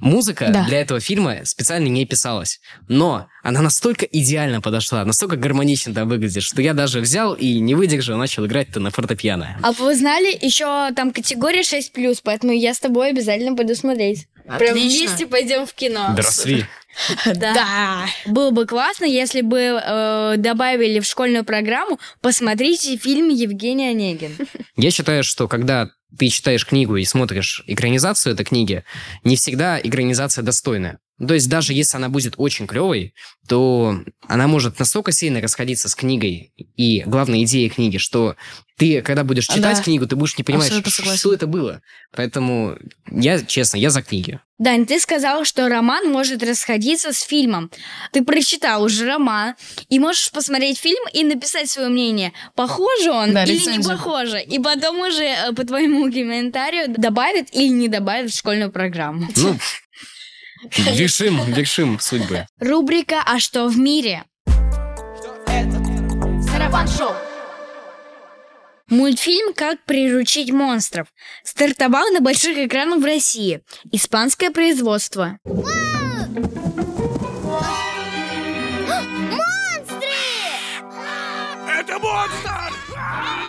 Музыка Да. для этого фильма специально не писалась. Но она настолько идеально подошла, настолько гармонично там выглядит, что я даже взял и не выдержал, начал играть-то на фортепиано. А вы знали, еще там категория 6+, поэтому я с тобой обязательно пойду смотреть. Прям Отлично. вместе пойдем в кино. Здравствуй. [LAUGHS] Да. Было бы классно, если бы э, добавили в школьную программу «Посмотрите фильм Евгений Онегин». [LAUGHS] Я считаю, что когда ты читаешь книгу и смотришь экранизацию этой книги, не всегда экранизация достойная. То есть даже если она будет очень клевой, то она может настолько сильно расходиться с книгой и главной идеей книги, что ты, когда будешь читать Да. книгу, ты будешь не понимать, согласен. что это было. Поэтому я, честно, я за книги. Дань, ты сказал, что роман может расходиться с фильмом. Ты прочитал уже роман и можешь посмотреть фильм и написать свое мнение, похоже он Да, или не рецензию. похоже. И потом уже э, по твоему [LAUGHS] комментарию добавят или не добавят в школьную программу. Ну, решим, решим судьбы. Рубрика «А что в мире?» Сарафан-шоу. Мультфильм «Как приручить монстров» стартовал на больших экранах в России. Испанское производство. [GASPS] Это монстр!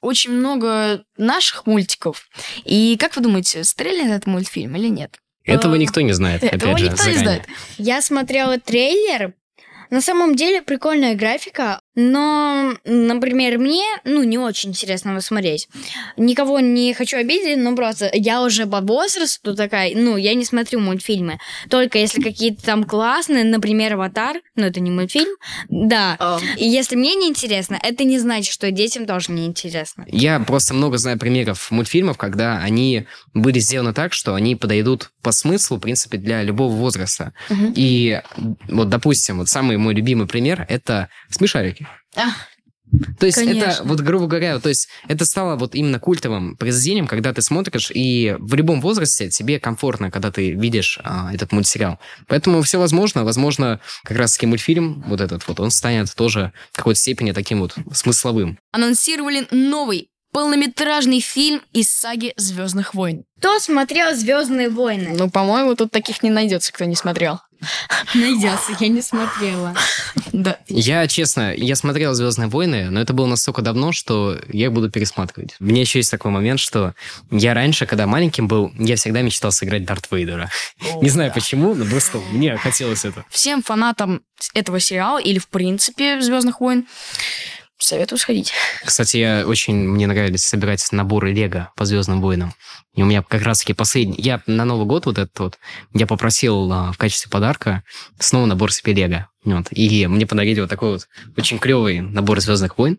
Очень много наших мультиков. И как вы думаете, стрелянный этот мультфильм или нет? Этого никто не знает, Этого же, никто не заранее. знает. Я смотрела трейлер. На самом деле прикольная графика, но, например, мне, ну, не очень интересно его смотреть. Никого не хочу обидеть, но просто я уже по возрасту такая, ну, я не смотрю мультфильмы. Только если какие-то там классные, например, «Аватар», но это не мультфильм, да. А, И если мне не интересно, это не значит, что детям тоже не интересно. Я просто много знаю примеров мультфильмов, когда они были сделаны так, что они подойдут по смыслу, в принципе, для любого возраста. Мгм. И вот, допустим, вот самый мой любимый пример — это «Смешарики». То есть это, Конечно. вот грубо говоря, то есть это стало вот именно культовым произведением, когда ты смотришь, и в любом возрасте тебе комфортно, когда ты видишь а, этот мультсериал. Поэтому все возможно. Возможно, как раз-таки мультфильм вот этот вот, он станет тоже в какой-то степени таким вот смысловым. анонсировали новый полнометражный фильм из саги Звездных войн. Кто смотрел Звездные войны? Ну, по-моему, тут таких не найдется, кто не смотрел. Найдется, я не смотрела. Да. Я, честно, я смотрел «Звездные войны», но это было настолько давно, что я их буду пересматривать. У меня еще есть такой момент, что я раньше, когда маленьким был, я всегда мечтал сыграть Дарт Вейдера. Не знаю почему, но просто мне хотелось это. Всем фанатам этого сериала или, в принципе, Звездных войн советую сходить. Кстати, я очень, мне нравились собирать наборы Лего по Звездным войнам. И у меня как раз-таки последний... Я на Новый год вот этот вот, я попросил а, в качестве подарка снова набор себе Лего. Вот. И мне подарили вот такой вот очень клевый набор Звездных войн.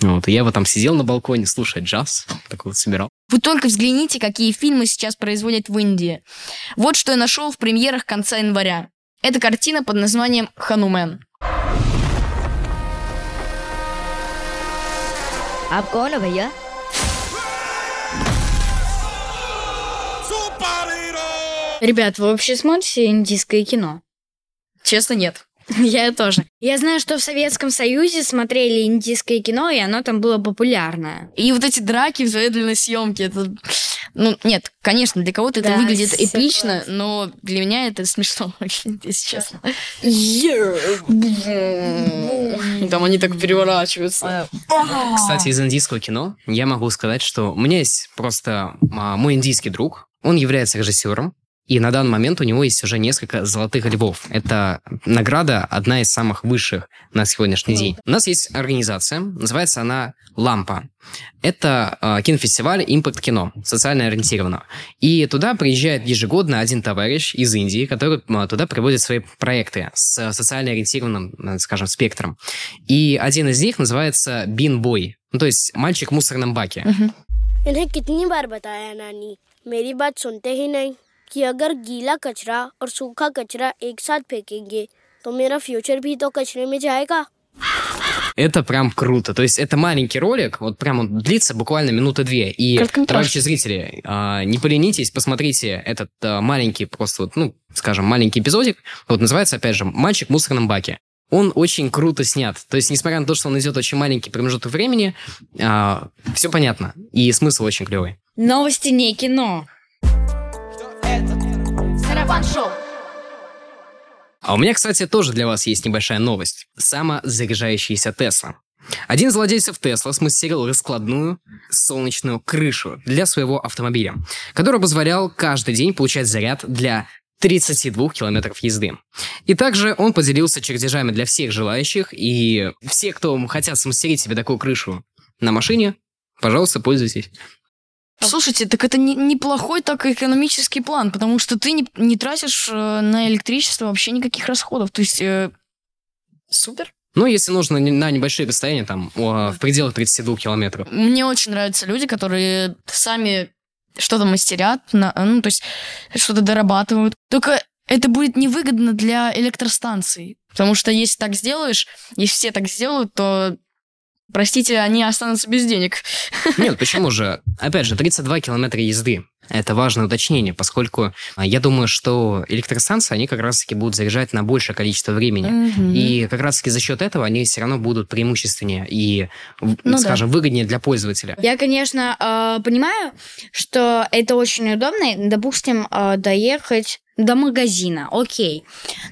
Вот. И я вот там сидел на балконе, слушая джаз, такой вот собирал. Вы только взгляните, какие фильмы сейчас производят в Индии. Вот что я нашел в премьерах конца января. Это картина под названием «Ханумен». आप कौन हो भैया Ребят, вы вообще смотрите индийское кино? Честно, нет. [LAUGHS] Я тоже. Я знаю, что в Советском Союзе смотрели индийское кино, и оно там было популярное. И вот эти драки в замедленной съемке, это... ну, нет, конечно, для кого-то это Да, выглядит эпично, согласна. но для меня это смешно, [LAUGHS] если честно. Там они так переворачиваются. Кстати, из индийского кино я могу сказать, что у меня есть просто а, мой индийский друг. Он является режиссером. И на данный момент у него есть уже несколько золотых львов. Это награда одна из самых высших на сегодняшний день. У нас есть организация, называется она «Лампа». Это э, кинофестиваль «Импакт кино», социально ориентированного. И туда приезжает ежегодно один товарищ из Индии, который э, туда приводит свои проекты с социально ориентированным, э, скажем, спектром. И один из них называется «Бин Бой», ну, то есть «Мальчик в мусорном баке». Угу. कितनी बार बताया नानी मेरी बात सुनते ही नहीं कि अगर गीला कचरा और सूखा कचरा एक साथ फेंकेंगे तो मेरा फ्यूचर भी तो कचरे में जाएगा Это прям круто. То есть это маленький ролик, вот прям он длится буквально минуты две. И, Короткометражка. товарищи зрители, а, не поленитесь, посмотрите этот а, маленький, просто вот, ну, скажем, маленький эпизодик. Вот называется, опять же, «Мальчик в мусорном баке». Он очень круто снят. То есть, несмотря на то, что он идет очень маленький промежуток времени, все понятно. И смысл очень клевый. Новости не кино. Сарафан шоу. А у меня, кстати, тоже для вас есть небольшая новость. Самозаряжающаяся Тесла. Один из владельцев Тесла смастерил раскладную солнечную крышу для своего автомобиля, который позволял каждый день получать заряд для 32 километров езды. И также он поделился чертежами для всех желающих, и все, кто хотят смастерить себе такую крышу на машине, пожалуйста, пользуйтесь. Слушайте, так это не- неплохой так экономический план, потому что ты не, не тратишь э, на электричество вообще никаких расходов. То есть э, супер. Ну, если нужно на небольшие расстояния, там, в пределах 32 километров. Мне очень нравятся люди, которые сами что-то мастерят, на- ну, то есть что-то дорабатывают. Только это будет невыгодно для электростанций. Потому что если так сделаешь, если все так сделают, то, простите, они останутся без денег. Нет, почему же? Опять же, 32 километра езды. Это важное уточнение, поскольку а, я думаю, что электростанции, они как раз-таки будут заряжать на большее количество времени. Мгм. И как раз-таки за счет этого они все равно будут преимущественнее и, Ну да. скажем, выгоднее для пользователя. Я, конечно, э, понимаю, что это очень удобно, допустим, э, доехать до магазина, окей.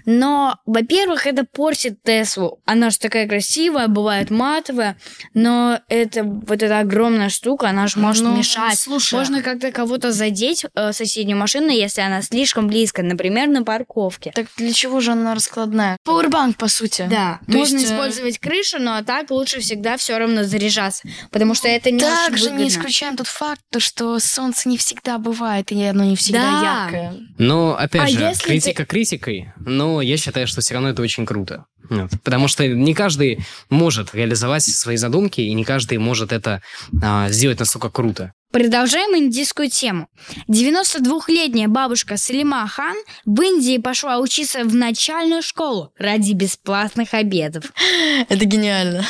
Но, во-первых, это портит Теслу. Она же такая красивая, бывает матовая, но это вот эта огромная штука, она же может Ну, мешать. слушай. Можно как-то кого-то задеть, э, соседнюю машину, если она слишком близко, например, на парковке. Так для чего же она раскладная? Powerbank, по сути. Да, То можно есть, э, использовать крышу, но так лучше всегда все равно заряжаться, потому что это не очень Также не выгодно. исключаем тот факт, то, что солнце не всегда бывает, и оно не всегда Да. яркое. Но, опять А же, если критика критикой, но я считаю, что все равно это очень круто. Вот. Потому что не каждый может реализовать свои задумки, и не каждый может это а, сделать настолько круто. Продолжаем индийскую тему. 92-летняя бабушка Салима Хан в Индии пошла учиться в начальную школу ради бесплатных обедов. Это гениально.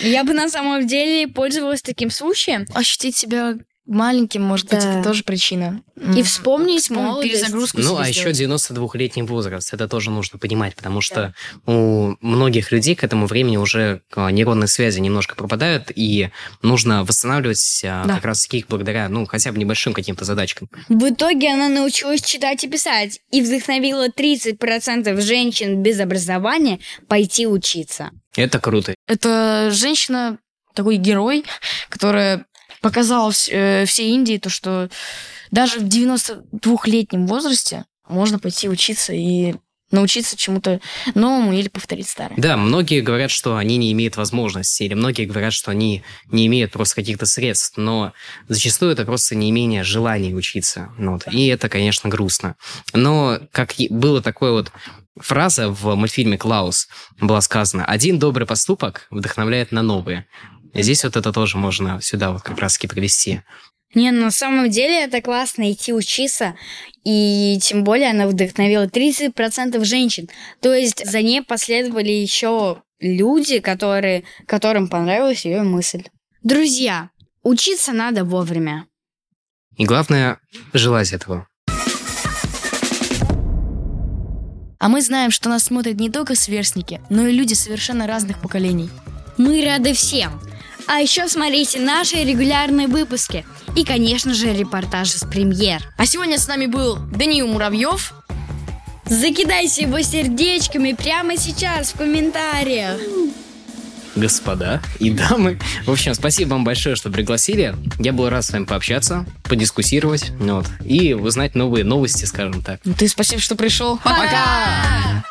Я бы на самом деле пользовалась таким случаем. Ощутить себя маленьким, может быть, Да. это тоже причина. И вспомнить молодость. перезагрузку Ну, а еще сделать. 92-летний возраст, это тоже нужно понимать, потому что у многих людей к этому времени уже а, нейронные связи немножко пропадают, и нужно восстанавливать а, Да. как раз-таки их благодаря, ну, хотя бы небольшим каким-то задачкам. В итоге она научилась читать и писать и вдохновила 30% женщин без образования пойти учиться. Это круто. Это женщина, такой герой, которая показала э, всей Индии то, что даже в 92-летнем возрасте можно пойти учиться и научиться чему-то новому или повторить старое. Да, многие говорят, что они не имеют возможности, или многие говорят, что они не имеют просто каких-то средств, но зачастую это просто неимение желания учиться. Ну Вот. И это, конечно, грустно. Но как было такое вот фраза в мультфильме «Клаус» была сказана «Один добрый поступок вдохновляет на новые». Здесь вот это тоже можно сюда вот как раз-таки привести. Не, на самом деле это классно идти учиться, и тем более она вдохновила 30% женщин. То есть за ней последовали еще люди, которые, которым понравилась ее мысль. Друзья, учиться надо вовремя. И главное, желать этого. А мы знаем, что нас смотрят не только сверстники, но и люди совершенно разных поколений. Мы рады всем. А еще смотрите наши регулярные выпуски. И, конечно же, репортажи с премьер. А сегодня с нами был Даниил Муравьев. Закидайся его сердечками прямо сейчас в комментариях. Господа и дамы. В общем, спасибо вам большое, что пригласили. Я был рад с вами пообщаться, подискуссировать, вот, и узнать новые новости, скажем так. Ты спасибо, что пришел. Пока!